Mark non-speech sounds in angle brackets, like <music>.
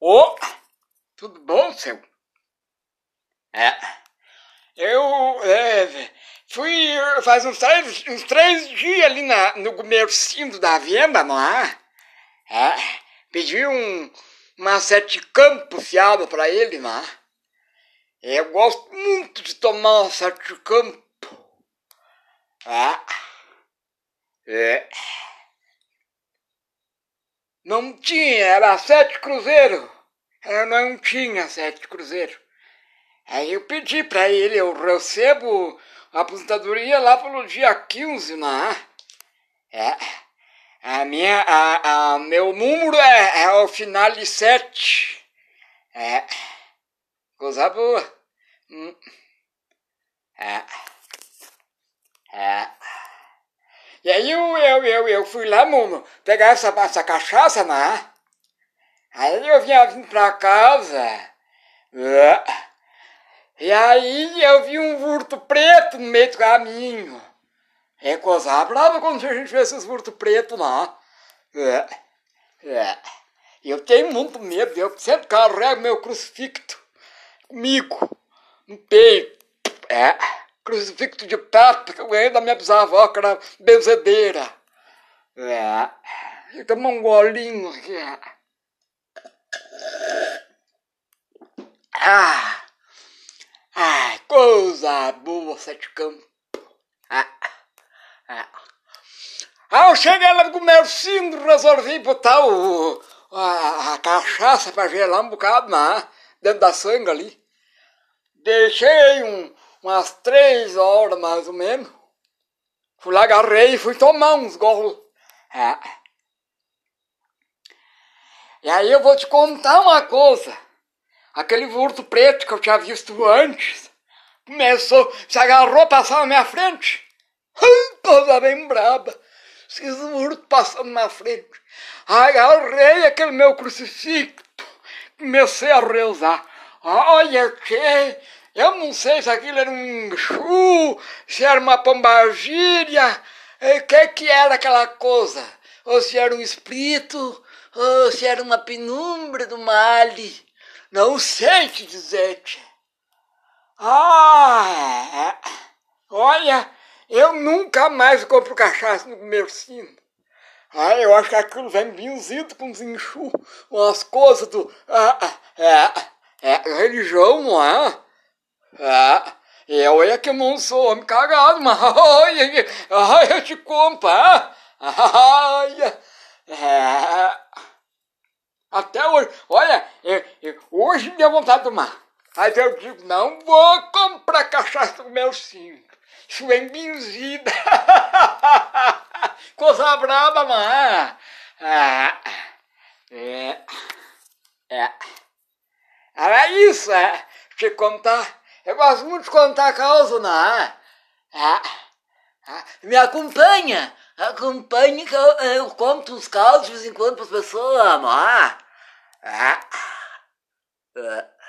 Ô, tudo bom, seu? É. Eu é, fui faz uns três, uns três dias ali na, no comercinho da venda, não é? É. Pedi um, uma sete campo fiado pra ele, não é? Eu gosto muito de tomar um sete campo. É. É. Não tinha, era sete cruzeiro. Eu não tinha sete cruzeiro. Aí eu pedi para ele, eu recebo a aposentadoria lá pelo dia 15, né? É. A minha, a, a meu número é, é o final de sete. É. Coisa boa. Hum. É. É. E aí eu, eu, eu, eu fui lá, mano, pegar essa, essa cachaça, né? Aí eu vinha vindo pra casa. E aí eu vi um vurto preto no meio do caminho. É coisa brava quando a gente vê esses vurtos pretos lá. Eu tenho muito medo, eu sempre carrego meu crucifixo comigo, no peito. É crucifixo de prata que eu ganhei da minha bisavó, que era benzedeira. É. Toma um golinho aqui. Ah! Ah, coisa boa, sete campos. Ah, ah. ah eu cheguei lá no comercinho, resolvi botar o, a, a cachaça pra gelar um bocado na, dentro da sangue ali. Deixei um, umas três horas mais ou menos. Fui lá, agarrei e fui tomar uns golos. É. E aí eu vou te contar uma coisa. Aquele vurto preto que eu tinha visto antes começou, se agarrou, passar na minha frente. Coisa bem braba. Esses vurtos passando na frente. Agarrei aquele meu crucifixo, comecei a rezar. Olha que eu não sei se aquilo era um enxu, se era uma pombagíria, o eh, que que era aquela coisa? Ou se era um espírito, ou se era uma penumbra do male. Não sei te dizer. -te. Ah, olha, eu nunca mais compro cachaça no comercinho. Ah, eu acho que aquilo vem benzido com os enxu, umas coisas do... Ah, é, é, é religião, não é? É, eu é que não sou homem cagado, mas <laughs> ai, ai, eu te compro, ai, é, até hoje, olha, eu, eu, hoje me deu vontade de tomar. Mas eu digo, não vou comprar cachaça do meu cinto. Isso é benzida. <laughs> Coisa brava, mas... É, é, é. Era isso, é. Te contar eu gosto muito de contar causa, não? Ah, ah, me acompanha, acompanhe que eu, eu conto os causos de vez em quando para as pessoas, é? Ah, ah.